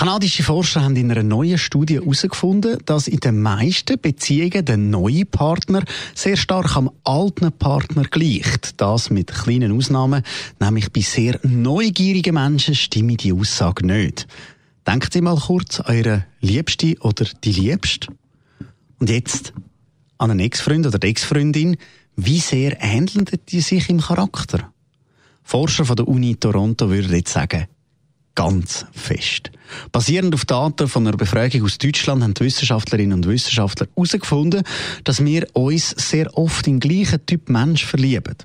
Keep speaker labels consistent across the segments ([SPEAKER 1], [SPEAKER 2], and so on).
[SPEAKER 1] Kanadische Forscher haben in einer neuen Studie herausgefunden, dass in den meisten Beziehungen der neue Partner sehr stark am alten Partner gleicht. Das mit kleinen Ausnahmen, nämlich bei sehr neugierigen Menschen stimme die Aussage nicht. Denkt Sie mal kurz an Ihre Liebste oder die Liebste. Und jetzt an einen Ex-Freund oder Ex-Freundin. Wie sehr ähneln die sich im Charakter? Forscher von der Uni Toronto würden jetzt sagen, ganz fest. Basierend auf Daten von einer Befragung aus Deutschland haben Wissenschaftlerinnen und Wissenschaftler herausgefunden, dass wir uns sehr oft in den gleichen Typ Mensch verlieben.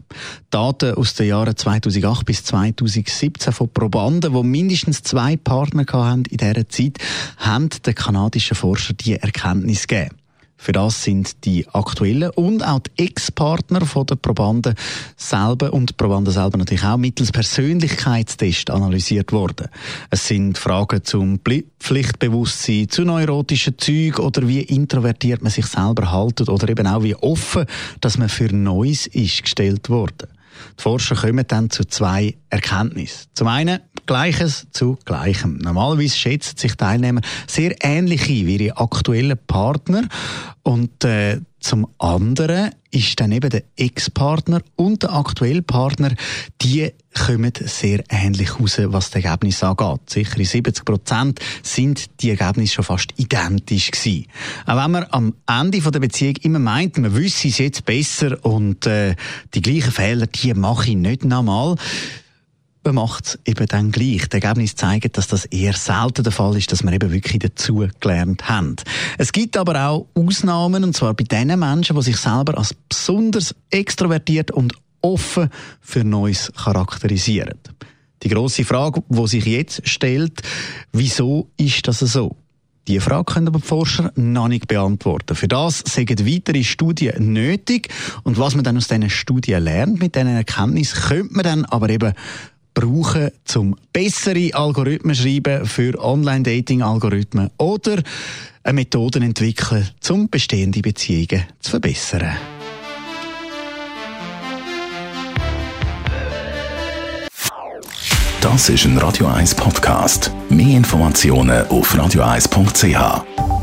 [SPEAKER 1] Daten aus den Jahren 2008 bis 2017 von Probanden, die mindestens zwei Partner hatten in dieser Zeit, haben den kanadischen Forscher diese Erkenntnis gegeben. Für das sind die aktuellen und auch die Ex-Partner der Probanden selber und die Probanden selber natürlich auch mittels Persönlichkeitstest analysiert worden. Es sind Fragen zum Pflichtbewusstsein, zu neurotischen Zügen oder wie introvertiert man sich selber haltet oder eben auch wie offen, dass man für Neues ist gestellt worden. Die Forscher kommen dann zu zwei Erkenntnissen. Zum einen Gleiches zu Gleichem. Normalerweise schätzen sich Teilnehmer sehr ähnlich wie ihre aktuellen Partner und äh, zum anderen ist dann eben der Ex-Partner und der aktuelle Partner, die kommen sehr ähnlich raus, was das Ergebnis angeht. Sicher in 70 Prozent sind die Ergebnisse schon fast identisch gewesen. Auch wenn man am Ende der Beziehung immer meint, man wüsste es jetzt besser und äh, die gleichen Fehler, die mache ich nicht nochmal, man macht es eben dann gleich. Die Ergebnisse zeigen, dass das eher selten der Fall ist, dass wir eben wirklich dazu gelernt haben. Es gibt aber auch Ausnahmen, und zwar bei den Menschen, die sich selber als besonders extrovertiert und offen für Neues charakterisieren. Die große Frage, die sich jetzt stellt, wieso ist das so? Die Frage können aber die Forscher noch nicht beantworten. Für das sagen weitere Studien nötig. Und was man dann aus diesen Studien lernt, mit diesen Erkenntnissen, könnte man dann aber eben brauchen, um bessere Algorithmen schreiben für Online-Dating-Algorithmen oder eine Methode entwickeln, um bestehende Beziehungen zu verbessern.
[SPEAKER 2] Das ist ein Radio 1 Podcast. Mehr Informationen auf radio1.ch.